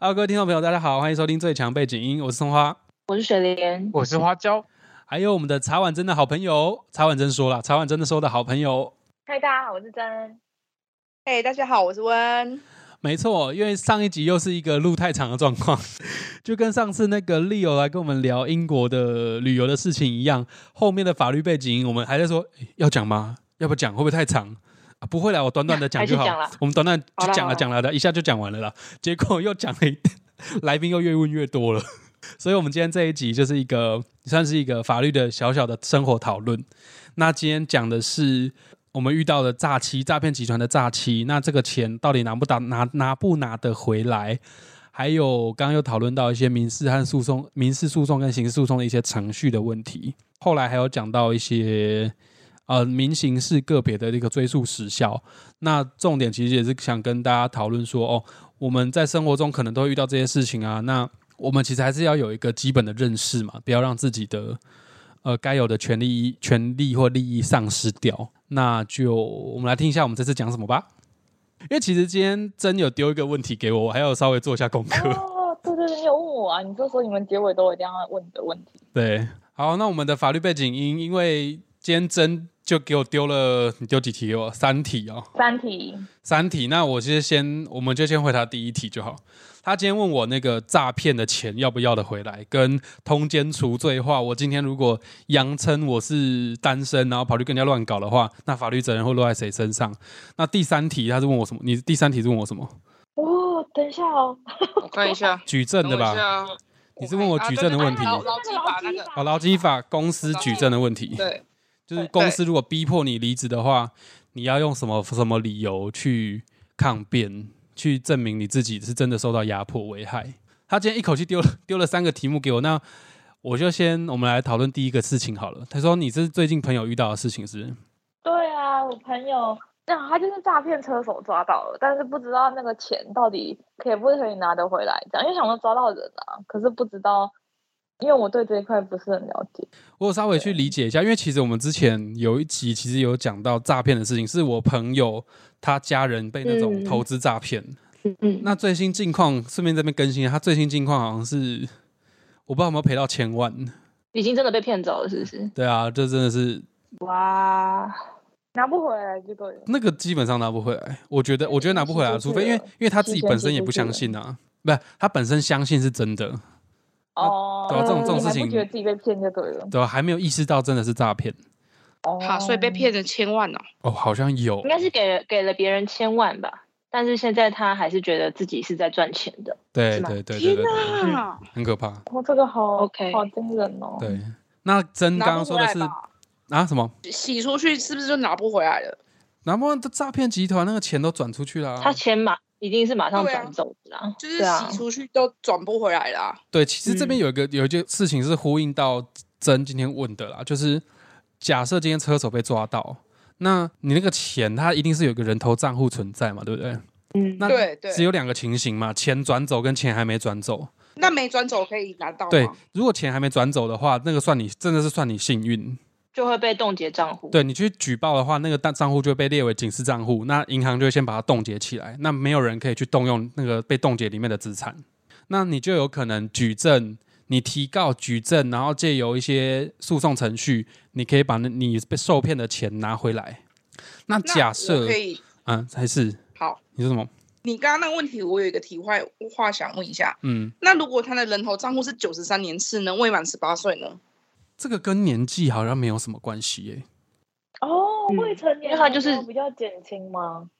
Hello，各位听众朋友，大家好，欢迎收听最强背景音，我是松花，我是雪莲，我是花椒，还有我们的茶碗真的好朋友，茶碗真说了，茶碗真的说的好朋友，嗨，大家好，我是真。嘿，大家好，我是温。没错，因为上一集又是一个路太长的状况，就跟上次那个 Leo 来跟我们聊英国的旅游的事情一样，后面的法律背景我们还在说要讲吗？要不讲会不会太长啊？不会啦，我短短的讲就好。我们短短就讲了讲了的，一下就讲完了啦。结果又讲了一，来宾又越问越多了，所以我们今天这一集就是一个算是一个法律的小小的生活讨论。那今天讲的是。我们遇到的诈欺诈骗集团的诈欺，那这个钱到底拿不拿拿拿不拿得回来？还有刚刚又讨论到一些民事和诉讼、民事诉讼跟刑事诉讼的一些程序的问题。后来还有讲到一些呃民刑事个别的这个追诉时效。那重点其实也是想跟大家讨论说，哦，我们在生活中可能都会遇到这些事情啊。那我们其实还是要有一个基本的认识嘛，不要让自己的呃该有的权利、权利或利益丧失掉。那就我们来听一下我们这次讲什么吧。因为其实今天真有丢一个问题给我，我还要稍微做一下功课。哦，对对对，你有问我啊？你就说你们结尾都一定要问的问题。对，好，那我们的法律背景因因为今天真就给我丢了，你丢几题给我？三题哦。三题。三题，那我先先，我们就先回答第一题就好。他今天问我那个诈骗的钱要不要的回来，跟通奸除罪化。我今天如果扬称我是单身，然后跑去跟人家乱搞的话，那法律责任会落在谁身上？那第三题他是问我什么？你第三题是问我什么？哦，等一下哦，我看一下，举证的吧？你是问我举证的问题？劳基法那个？哦，劳基法公司举证的问题。对，就是公司如果逼迫你离职的话，你要用什么什么理由去抗辩？去证明你自己是真的受到压迫危害。他今天一口气丢了丢了三个题目给我，那我就先我们来讨论第一个事情好了。他说你是最近朋友遇到的事情是？对啊，我朋友那他就是诈骗车手抓到了，但是不知道那个钱到底可以不可以拿得回来，这样因为想说抓到人啊，可是不知道。因为我对这一块不是很了解，我稍微去理解一下。因为其实我们之前有一集其实有讲到诈骗的事情，是我朋友他家人被那种投资诈骗。嗯嗯。那最新近况顺便这边更新，他最新近况好像是我不知道有没有赔到千万，已经真的被骗走了，是不是？对啊，这真的是哇，拿不回来这个那个基本上拿不回来。我觉得，我觉得拿不回来，除非因为因为他自己本身也不相信啊，不是他本身相信是真的。哦，对啊，这种这种事情，不觉得自己被骗就对了，对啊，还没有意识到真的是诈骗。哦，好，所以被骗了千万哦。哦，好像有，应该是给了给了别人千万吧，但是现在他还是觉得自己是在赚钱的，对对对对对，很可怕。哦，这个好 OK，好惊人哦。对，那真刚刚说的是啊什么？洗出去是不是就拿不回来了？拿不完的诈骗集团那个钱都转出去了，他钱马。一定是马上转走的啦，就是洗出去都转不回来啦。对，其实这边有一个有一件事情是呼应到真今天问的啦，就是假设今天车手被抓到，那你那个钱他一定是有个人头账户存在嘛，对不对？嗯，那对对，只有两个情形嘛，钱转走跟钱还没转走。那没转走可以拿到对，如果钱还没转走的话，那个算你真的是算你幸运。就会被冻结账户。对你去举报的话，那个账账户就会被列为警示账户，那银行就会先把它冻结起来，那没有人可以去动用那个被冻结里面的资产，那你就有可能举证，你提告举证，然后借由一些诉讼程序，你可以把那你被受骗的钱拿回来。那假设可以，嗯，还是好，你说什么？你刚刚那个问题，我有一个题外话想问一下，嗯，那如果他的人头账户是九十三年次呢，未满十八岁呢？这个跟年纪好像没有什么关系耶。哦，未成年他就是比较减轻吗？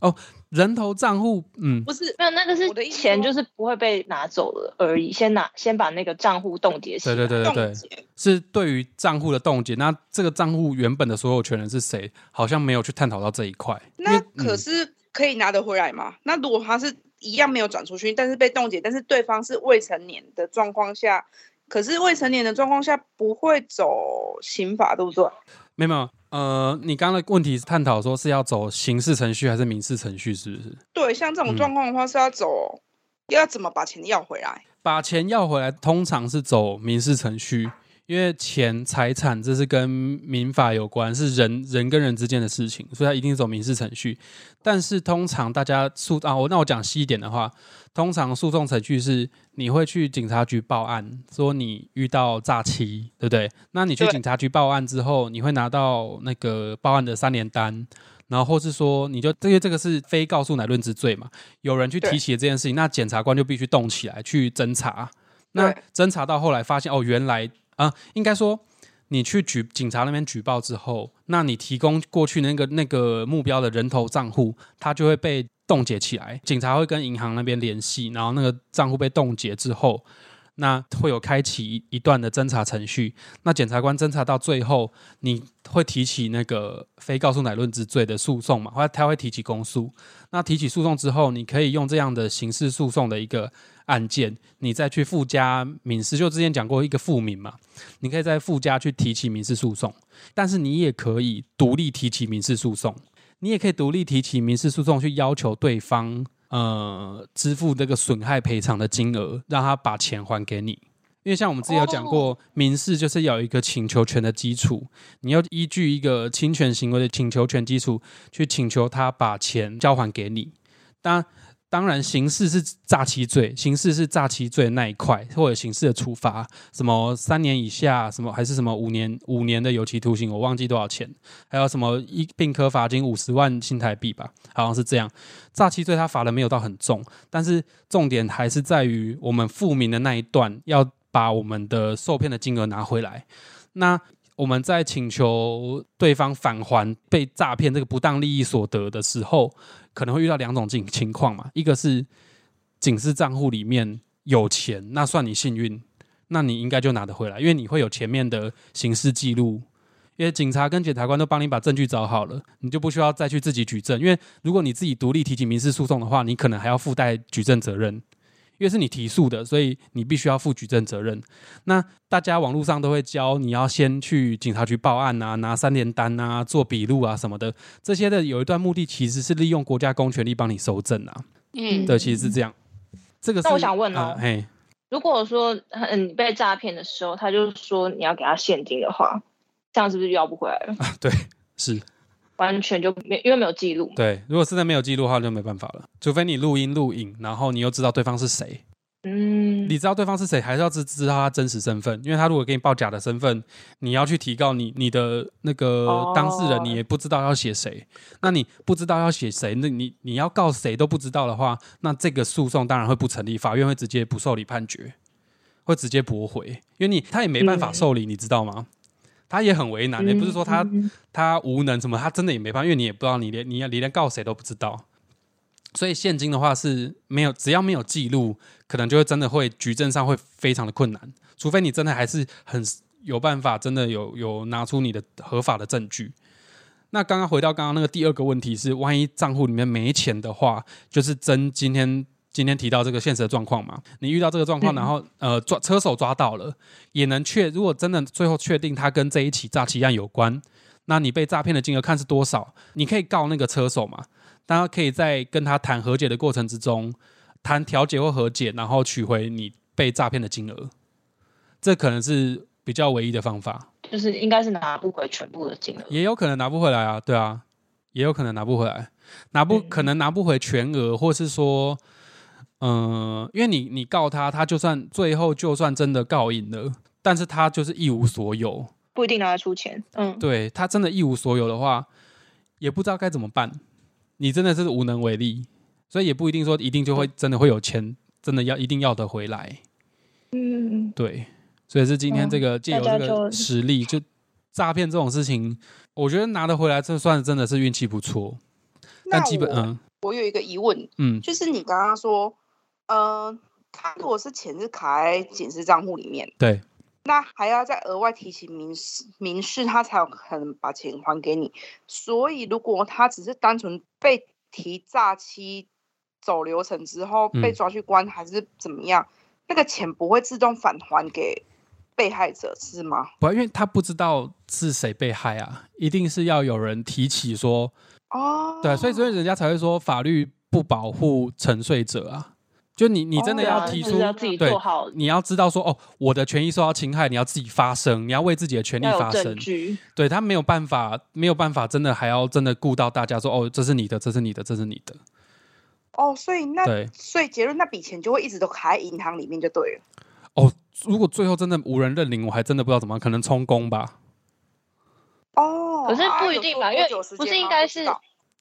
哦，人头账户，嗯，不是，没有那个是钱，就是不会被拿走了而已。先拿，先把那个账户冻结起来。对对对对对，是对于账户的冻结。那这个账户原本的所有权人是谁？好像没有去探讨到这一块。那可是可以拿得回来吗？那如果他是一样没有转出去，但是被冻结，但是对方是未成年的状况下？可是未成年的状况下不会走刑法，对不对？没有，呃，你刚刚的问题是探讨说是要走刑事程序还是民事程序，是不是？对，像这种状况的话是要走，要怎么把钱要回来？把钱要回来，通常是走民事程序，因为钱财产这是跟民法有关，是人人跟人之间的事情，所以它一定是走民事程序。但是通常大家诉啊，我那我讲细一点的话，通常诉讼程序是你会去警察局报案，说你遇到诈欺，对不对？那你去警察局报案之后，你会拿到那个报案的三联单。然后，或是说，你就因为这个是非告诉乃论之罪嘛，有人去提起了这件事情，那检察官就必须动起来去侦查。那对侦查到后来发现，哦，原来啊、应该说你去举警察那边举报之后，那你提供过去那个那个目标的人头账户，它就会被冻结起来。警察会跟银行那边联系，然后那个账户被冻结之后，那会有开启一一段的侦查程序。那检察官侦查到最后，你会提起那个非告诉乃论之罪的诉讼嘛？或者他会提起公诉。那提起诉讼之后，你可以用这样的刑事诉讼的一个案件，你再去附加民事。就之前讲过一个附民嘛，你可以在附加去提起民事诉讼，但是你也可以独立提起民事诉讼，你也可以独立提起民事诉讼去要求对方呃支付这个损害赔偿的金额，让他把钱还给你。因为像我们之前有讲过，民事就是有一个请求权的基础，你要依据一个侵权行为的请求权基础去请求他把钱交还给你。当然，当然，刑事是诈欺罪，刑事是诈欺罪那一块，或者刑事的处罚，什么三年以下，什么还是什么五年五年的有期徒刑，我忘记多少钱，还有什么一并科罚金五十万新台币吧，好像是这样。诈欺罪他罚的没有到很重，但是重点还是在于我们复民的那一段要把我们的受骗的金额拿回来。那我们在请求对方返还被诈骗这个不当利益所得的时候，可能会遇到两种情情况嘛，一个是警示账户里面有钱，那算你幸运，那你应该就拿得回来，因为你会有前面的刑事记录。因为警察跟检察官都帮你把证据找好了，你就不需要再去自己举证。因为如果你自己独立提起民事诉讼的话，你可能还要附带举证责任，因为是你提诉的，所以你必须要负举证责任。那大家网络上都会教你要先去警察局报案啊，拿三联单啊，做笔录啊什么的，这些的有一段目的其实是利用国家公权力帮你收证啊。嗯，对，其实是这样。这个是那我想问哦呃，如果说嗯你被诈骗的时候，他就说你要给他现金的话，这样是不是要不回来了？对，是完全就没因为没有记录。对。如果实在没有记录的话，就没办法了，除非你录音录影，然后你又知道对方是谁。嗯，你知道对方是谁，还是要知知道他真实身份，因为他如果给你报假的身份，你要去提告你你的那个哦当事人，你也不知道要写谁。那你不知道要写谁，那你你要告谁都不知道的话，那这个诉讼当然会不成立，法院会直接不受理判决，会直接驳回，因为你他也没办法嗯受理，你知道吗？他也很为难，也不是说他嗯他无能什么，他真的也没办法，因为你也不知道你连你你连告谁都不知道。所以现金的话是没有，只要没有记录，可能就会真的会举证上会非常的困难，除非你真的还是很有办法，真的有有拿出你的合法的证据。那刚刚回到刚刚那个第二个问题是，万一账户里面没钱的话，就是真今天今天提到这个现实的状况嘛？你遇到这个状况，嗯然后呃抓车手抓到了，也能确如果真的最后确定他跟这一起诈欺案有关，那你被诈骗的金额看是多少？你可以告那个车手嘛？大家可以在跟他谈和解的过程之中，谈调解或和解，然后取回你被诈骗的金额，这可能是比较唯一的方法。就是应该是拿不回全部的金额。也有可能拿不回来啊，对啊，也有可能拿不回来，拿不嗯可能拿不回全额，或是说，嗯、因为你你告他，他就算最后就算真的告赢了，但是他就是一无所有，不一定拿得出钱。嗯，对他真的一无所有的话，也不知道该怎么办，你真的是无能为力，所以也不一定说一定就会真的会有钱，真的要一定要得回来，嗯，对，所以是今天嗯这个借由这个实例，就诈骗这种事情，我觉得拿得回来，这算真的是运气不错。但那基本嗯。我有一个疑问，嗯。就是你刚刚说，呃，他如果是钱是卡在警示账户里面，对那还要再额外提起民事，民事他才有可能把钱还给你。所以如果他只是单纯被提诈欺走流程之后被嗯抓去关，还是怎么样，那个钱不会自动返还给被害者是吗？不，因为他不知道是谁被害啊，一定是要有人提起说，哦，对，所以所以人家才会说法律不保护沉睡者啊。就你你真的哦要提出你要知道说哦，我的权益受到侵害，你要自己发声，你要为自己的权利发声。对他没有办法，没有办法，真的还要真的顾到大家说哦，这是你的，这是你的，这是你的。哦，所以那对所以结论那笔钱就会一直都卡在银行里面就对了。哦，如果最后真的无人认领，我还真的不知道怎么，可能充公吧。哦，可是不一定吧，因为不是应该是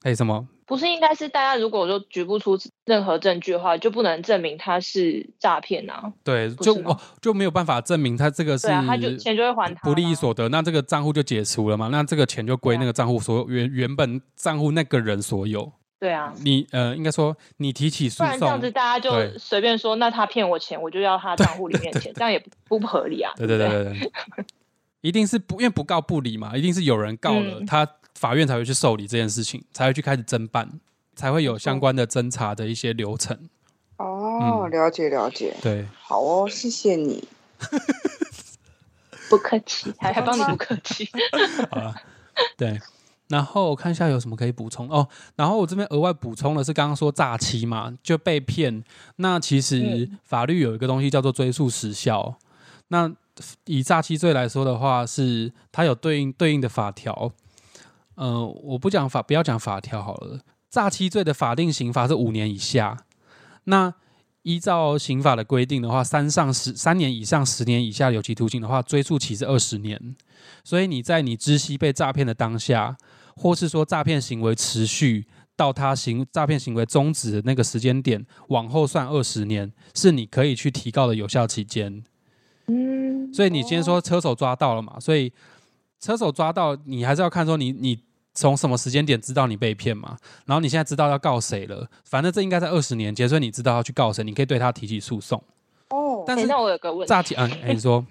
哎，什么？不是应该是大家如果说举不出任何证据的话，就不能证明他是诈骗啊。对，就是哦，就没有办法证明他这个是对啊，他就钱就会还他不利益所得，那这个账户就解除了嘛？那这个钱就归那个账户所有原原本账户那个人所有。对啊，你呃，应该说你提起诉不然这样子，大家就随便说，那他骗我钱，我就要他账户里面的钱，这样也不不合理啊。对对对对对，一定是不因为不告不理嘛，一定是有人告了，嗯他法院才会去受理这件事情，才会去开始侦办，才会有相关的侦查的一些流程。哦，嗯了解了解，对，好哦，谢谢你。不客气，还还帮你不客气。好了，对。然后我看一下有什么可以补充哦。然后我这边额外补充的是，刚刚说诈欺嘛，就被骗。那其实嗯法律有一个东西叫做追诉时效。那以诈欺罪来说的话，是它有对应对应的法条。呃，我不讲法，不要讲法条好了。诈欺罪的法定刑罚是五年以下。那依照刑法的规定的话，三上十三年以上十年以下有期徒刑的话，追诉期是二十年。所以你在你知悉被诈骗的当下，或是说诈骗行为持续到他行诈骗行为终止的那个时间点，往后算二十年，是你可以去提告的有效期间。嗯，所以你今天说车手抓到了嘛？所以车手抓到，你还是要看说你你从什么时间点知道你被骗嘛？然后你现在知道要告谁了？反正这应该在二十年前，所以你知道要去告谁，你可以对他提起诉讼。哦，但是诶那我有个问题，诈欺，嗯，哎你说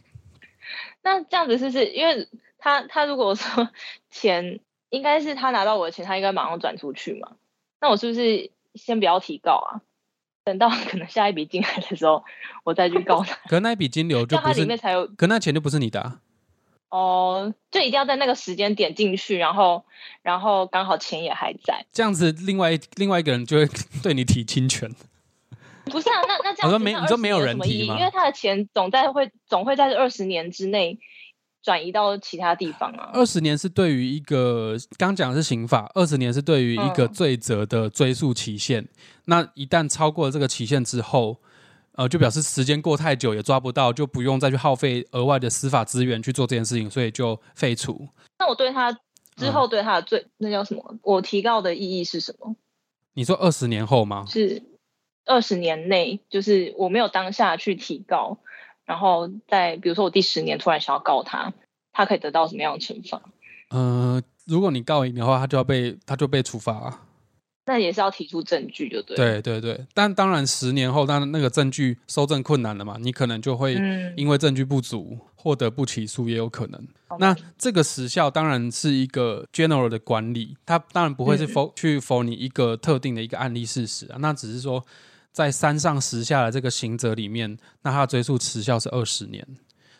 那这样子是不是因为他他如果说钱应该是他拿到我的钱，他应该马上转出去嘛？那我是不是先不要提告啊？等到可能下一笔进来的时候，我再去告他，可那一笔金流就不是，面才有可那钱就不是你的、啊。哦，就一定要在那个时间点进去，然后然后刚好钱也还在，这样子，另外一另外一个人就会 对你提侵权。不是啊？那那这样我说没你说没有人提吗因为他的钱总在会总会在这二十年之内转移到其他地方啊。二十年是对于一个刚讲的是刑法，二十年是对于一个嗯罪责的追诉期限。那一旦超过了这个期限之后，呃，就表示时间过太久也抓不到，就不用再去耗费额外的司法资源去做这件事情，所以就废除。那我对他嗯之后对他的罪、那叫什么？我提告的意义是什么？你说二十年后吗？是二十年内，就是我没有当下去提告，然后在比如说我第十年突然想要告他，他可以得到什么样的惩罚？呃，如果你告赢的话，他就要被他就被处罚、啊。那也是要提出证据，就对。，对对对，但当然十年后，当然那个证据收证困难了嘛，你可能就会嗯，因为证据不足获得不起诉也有可能。好。那这个时效当然是一个 general 的管理，它当然不会是嗯。否、去否你一个特定的一个案例事实啊，那只是说在山上时下的这个刑责里面，那它的追诉时效是二十年。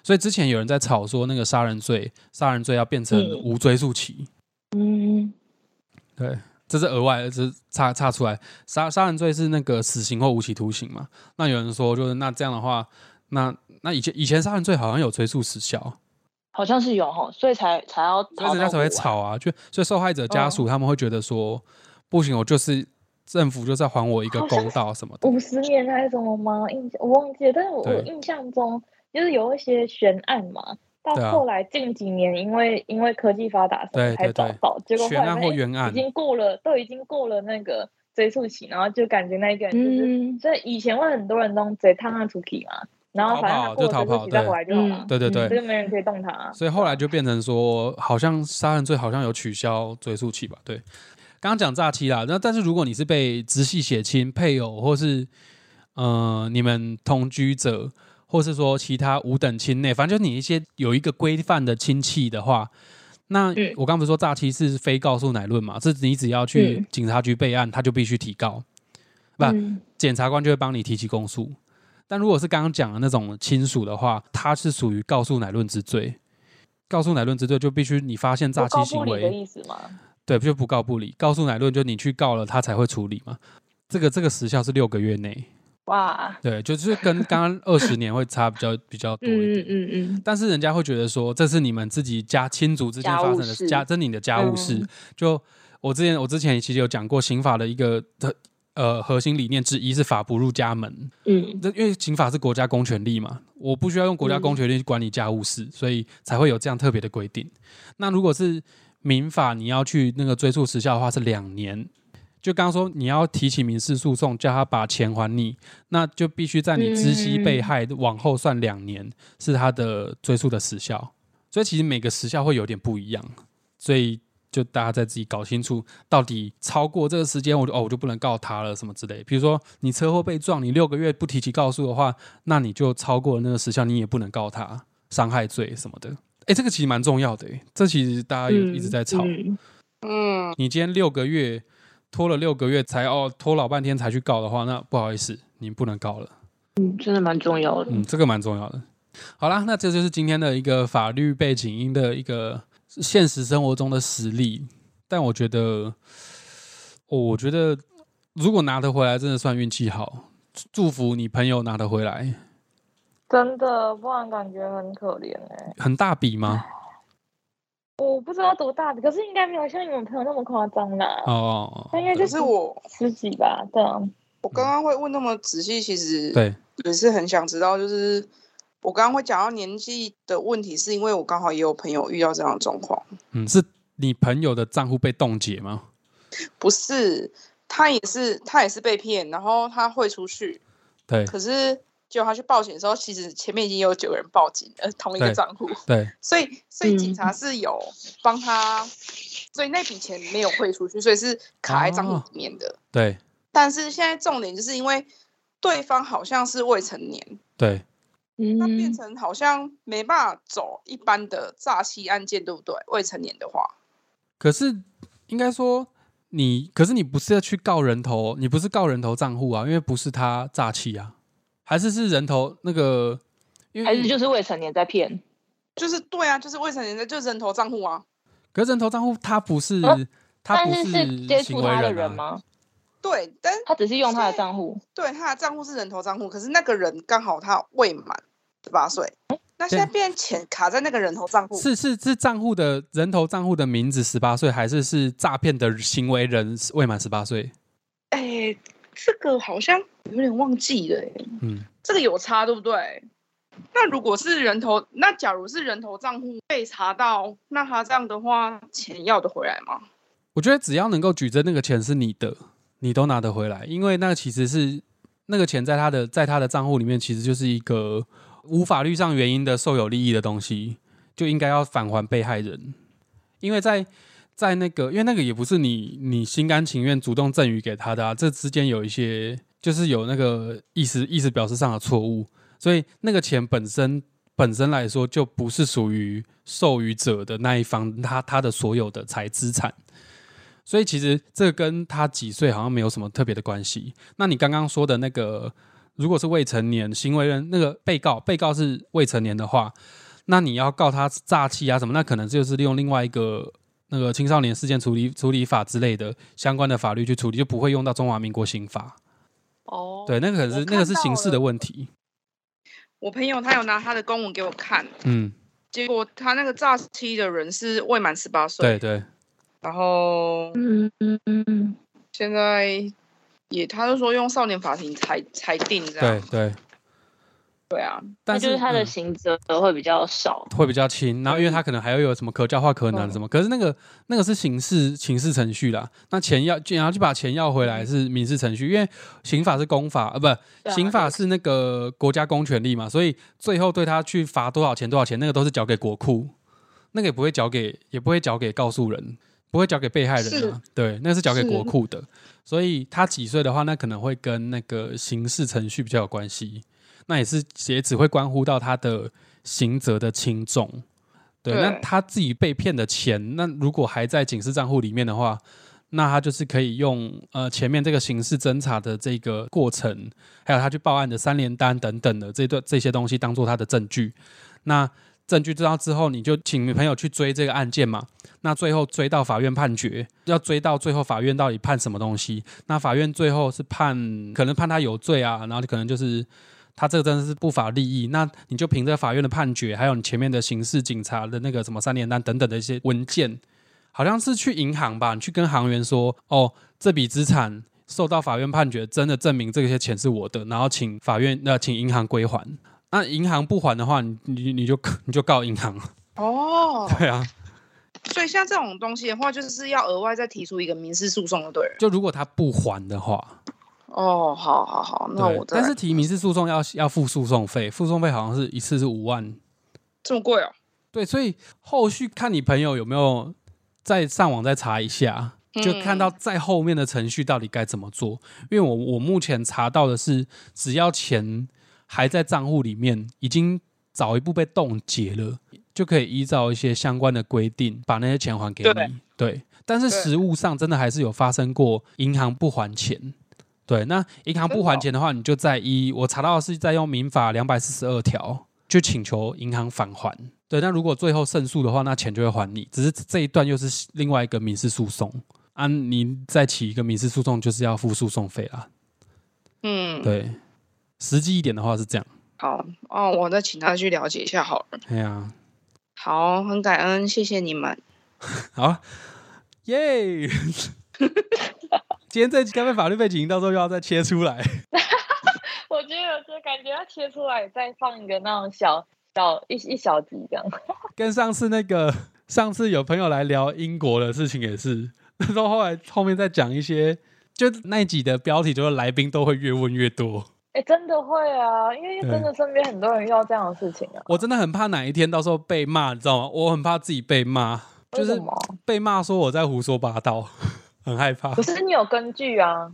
所以之前有人在吵说那个杀人罪，杀人罪要变成嗯。无追诉期，嗯，对，这是额外的，这是差差出来。杀杀人罪是那个死刑或无期徒刑嘛？那有人说，就是那这样的话，那那以前以前杀人罪好像有追诉时效，好像是有哈，所以才才要所以人家才会吵啊。就所以受害者家嗯属他们会觉得说，不行，我就是政府就是要还我一个公道什么的。五十年还是什么吗？印象我忘记了，但是我我印象中就是有一些悬案嘛，到后来近几年因为因为科技发达什么才找到，结果后悬案来发现或冤案已经过了，都已经过了那个追诉期，然后就感觉那一个人就是，嗯所以以前会很多人都贼烫他出去嘛，然后反正他过就逃跑再对回来就好了嗯，对对对这，个没人可以动他啊。所以后来就变成说，好像杀人罪好像有取消追诉期吧？对，刚刚讲诈欺啦，那但是如果你是被直系血亲、配偶或是呃你们同居者，或是说其他五等亲内，反正就你一些有一个规范的亲戚的话，那嗯我刚不是说诈欺是非告诉乃论嘛？是你只要去嗯警察局备案，他就必须提告，不嗯检察官就会帮你提起公诉。但如果是刚刚讲的那种亲属的话，他是属于告诉乃论之罪。告诉乃论之罪就必须你发现诈欺行不理的为，意思吗？对，就不告不理。告诉乃论就你去告了，他才会处理嘛。这个这个时效是六个月内，哇，对，就是跟刚刚二十年会差比较比较多一嗯点。嗯嗯但是人家会觉得说，这是你们自己家亲族之间发生的事家，这是你的家务事。嗯就我之前我之前其实有讲过，刑法的一个的呃核心理念之一是法不入家门。嗯这因为刑法是国家公权力嘛，我不需要用国家公权力去管理家务事，所以才会有这样特别的规定。那如果是民法，你要去那个追诉时效的话是两年。就刚刚说你要提起民事诉讼，叫他把钱还你，那就必须在你知悉被害往后算两年，是他的追诉的时效。所以其实每个时效会有点不一样，所以就大家在自己搞清楚，到底超过这个时间，我就哦我就不能告他了什么之类。比如说你车祸被撞，你六个月不提起告诉的话，那你就超过了那个时效，你也不能告他伤害罪什么的。哎，这个其实蛮重要的，诶这其实大家有一直在吵。嗯嗯，你今天六个月拖了六个月才哦拖老半天才去告的话，那不好意思，你不能告了。嗯，真的蛮重要的。嗯，这个蛮重要的。好啦，那这就是今天的一个法律背景音的一个现实生活中的实例。但我觉得，哦，我觉得如果拿得回来，真的算运气好。祝福你朋友拿得回来，真的，不然感觉很可怜哎、很大笔吗？我不知道多大的，可是应该没有像你们朋友那么夸张啦。哦，那应该就是我十几吧，对啊。我刚刚会问那么仔细，其实对，也是很想知道，就是我刚刚会讲到年纪的问题，是因为我刚好也有朋友遇到这样的状况，嗯，是你朋友的账户被冻结吗？不是他也是他也是被骗，然后他汇出去，对可是结果他去报警的时候，其实前面已经有九个人报警了，同一个对账户，对，所以所以警嗯。察是有帮他，所以那笔钱没有汇出去，所以是卡在账户哦里面的。对，但是现在重点就是因为对方好像是未成年，对，那。变嗯，成好像没办法走一般的诈欺案件，对不对？未成年的话，可是应该说你，可是你不是要去告人头，你不是告人头账户啊，因为不是他诈欺啊，还是是人头那个，因为还是就是未成年在骗。就是对啊，就是未成年的，就是人头账户啊。可是人头账户他不是、啊他不但是是接行为触他的人吗？对，但他只是用他的账户。对他的账户是人头账户，可是那个人刚好他未满十八岁，那现在变钱卡在那个人头账户，是是是账户的人头账户的名字十八岁，还是是诈骗的行为人未满十八岁？哎，这个好像有点忘记了，哎，嗯，这个有差对不对？那如果是人头，那假如是人头账户被查到，那他这样的话，钱要得回来吗？我觉得只要能够举证那个钱是你的，你都拿得回来，因为那个其实是那个钱在他的在他的账户里面，其实就是一个无法律上原因的受有利益的东西，就应该要返还被害人，因为在在那个，因为那个也不是你你心甘情愿主动赠予给他的啊，这之间有一些就是有那个意思意思表示上的错误，所以那个钱本身本身来说就不是属于授予者的那一方他他的所有的财资产。所以其实这跟他几岁好像没有什么特别的关系。那你刚刚说的那个，如果是未成年行为人，那个被告被告是未成年的话，那你要告他诈欺啊什么，那可能就是利用另外一个那个青少年事件处理处理法之类的相关的法律去处理，就不会用到中华民国刑法。哦，对，那个可能是那个是看到刑事的问题。我朋友他有拿他的公文给我看，嗯，结果他那个诈欺的人是未满十八岁，对对。然后嗯嗯嗯，现在也他就说用少年法庭裁裁定这样，对对，对啊，那但就是他的嗯。刑责会比较少。会比较轻，然后因为他可能还要有什么可教化可能嗯。什么，可是那个那个是刑事刑事程序啦，那钱要然后就把钱要回来是民事程序，因为刑法是公法，呃，不，啊刑法是那个国家公权力嘛，所以最后对他去罚多少钱多少钱，那个都是交给国库，那个也不会交给也不会交给告诉人，不会交给被害人是啊，对，那是交给是国库的，所以他几岁的话，那可能会跟那个刑事程序比较有关系。那也是也只会关乎到他的刑责的轻重。对，对那他自己被骗的钱，那如果还在警示账户里面的话，那他就是可以用呃前面这个刑事侦查的这个过程，还有他去报案的三联单等等的这段这些东西当做他的证据。那证据知道之后，你就请女朋友去追这个案件嘛。那最后追到法院判决，要追到最后法院到底判什么东西？那法院最后是判可能判他有罪啊，然后可能就是他这个真的是不法利益。那你就凭着法院的判决，还有你前面的刑事警察的那个什么三联单等等的一些文件，好像是去银行吧，你去跟行员说，哦，这笔资产受到法院判决，真的证明这些钱是我的，然后请法院那、请银行归还。那银行不还的话，你你你就你就告银行。哦，对啊，所以像这种东西的话，就是要额外再提出一个民事诉讼就对了。就如果他不还的话，哦，好好好，那我但是提民事诉讼要要付诉讼费，诉讼费好像是一次是五万。这么贵哦。对，所以后续看你朋友有没有再上网再查一下，就看到在后面的程序到底该怎么做。因为我我目前查到的是，只要钱还在账户里面，已经早一步被冻结了，就可以依照一些相关的规定把那些钱还给你。对，但是实物上真的还是有发生过银行不还钱。对，那银行不还钱的话，你就在一我查到的是在用民法两百四十二条，就请求银行返还。对，那如果最后胜诉的话，那钱就会还你。只是这一段又是另外一个民事诉讼，啊，你再起一个民事诉讼，就是要付诉讼费啦。嗯，对，实际一点的话是这样。好哦，我再请他去了解一下好了。哎呀，好，很感恩，谢谢你们。好，耶！今天这集该被法律背景，到时候又要再切出来。我觉得就感觉要切出来，再放一个那种小小一一小集这样。跟上次那个，上次有朋友来聊英国的事情也是，那时候后来后面再讲一些，就那一集的标题就是来宾都会越问越多。哎、真的会啊，因为真的身边很多人遇到这样的事情啊。我真的很怕哪一天到时候被骂，你知道吗？我很怕自己被骂，就是？被骂说我在胡说八道，很害怕可。是你有根据啊。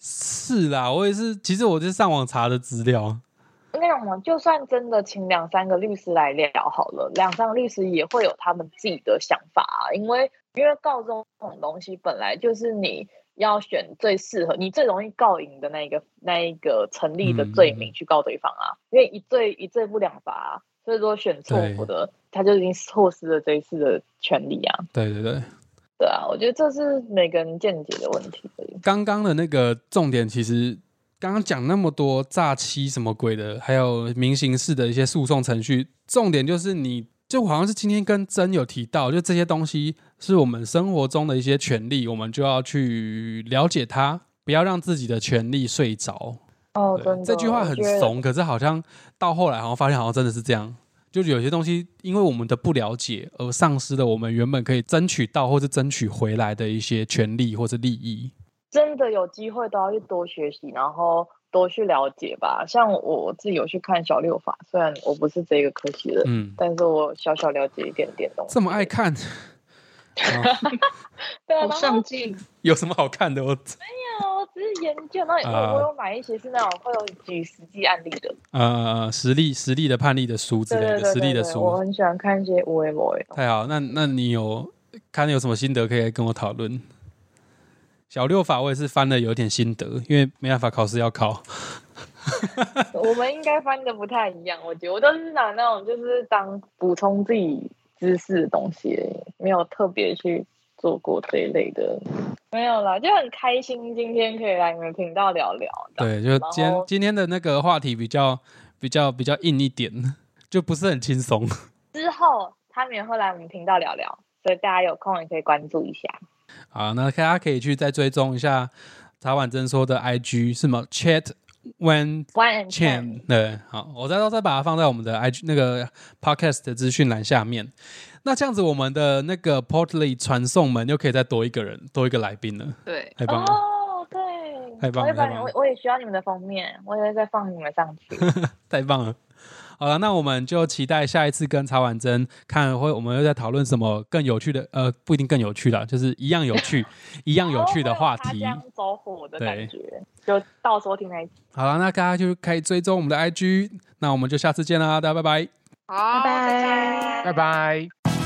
是啦，我也是，其实我就是上网查的资料。那种嘛，就算真的请两三个律师来聊好了，两三个律师也会有他们自己的想法啊，因为因为告这种东西本来就是你要选最适合你最容易告赢的那一个那一个成立的罪名嗯去告对方啊，因为一罪一罪不两罚、啊，所以说选错误的他就已经错失了这一次的权利啊，对对对，我觉得这是每个人见解的问题而已。刚刚的那个重点其实。刚刚讲那么多诈欺什么鬼的，还有民刑事的一些诉讼程序，重点就是你，就好像是今天跟真有提到，就这些东西是我们生活中的一些权利，我们就要去了解它，不要让自己的权利睡着。哦，对真的，这句话很怂，可是好像到后来好像发现好像真的是这样。就有些东西，因为我们的不了解，而丧失了我们原本可以争取到或是争取回来的一些权利或是利益。真的有机会都要去多学习，然后多去了解吧。像我我自己有去看小六法，虽然我不是这个科系的，嗯，但是我小小了解一点点东西。这么爱看，哦 对啊，好然后上镜。有什么好看的？我我只是研究，那啊我我有买一些是那种会有举实际案例的，呃，实力实力的判例的书之对对类的，实力的对对对，我书。很喜欢看一些无为某为。太好，那那你有看有什么心得可以跟我讨论？小六法我也是翻了有点心得，因为没办法考试要考。我们应该翻的不太一样，我觉得我都是拿那种就是当补充自己知识的东西没有特别去做过这一类的。没有啦，就很开心今天可以来你们频道聊聊。对，就今天今天的那个话题比较比较比较硬一点，就不是很轻松。之后他们也会来我们频道聊聊，所以大家有空也可以关注一下。好，那大家可以去再追踪一下查婉珍说的 IG 是什么 Chat When One and Chan 对，好，我再都再把它放在我们的 IG 那个 Podcast 的资讯栏下面。那这样子，我们的那个 Portly 传送门又可以再多一个人，多一个来宾了，对，太棒了！哦，对，太棒了我我也需要你们的封面，我也会再放你们上去。太棒了！好了，那我们就期待下一次跟曹婉珍看会，我们又在讨论什么更有趣的，呃，不一定更有趣的，就是一样有趣、一样有趣的话题这。样走火的感觉，就到时候听那一集。好了，那大家就可以追踪我们的 IG，那我们就下次见啦，大家拜拜。好，拜拜拜拜。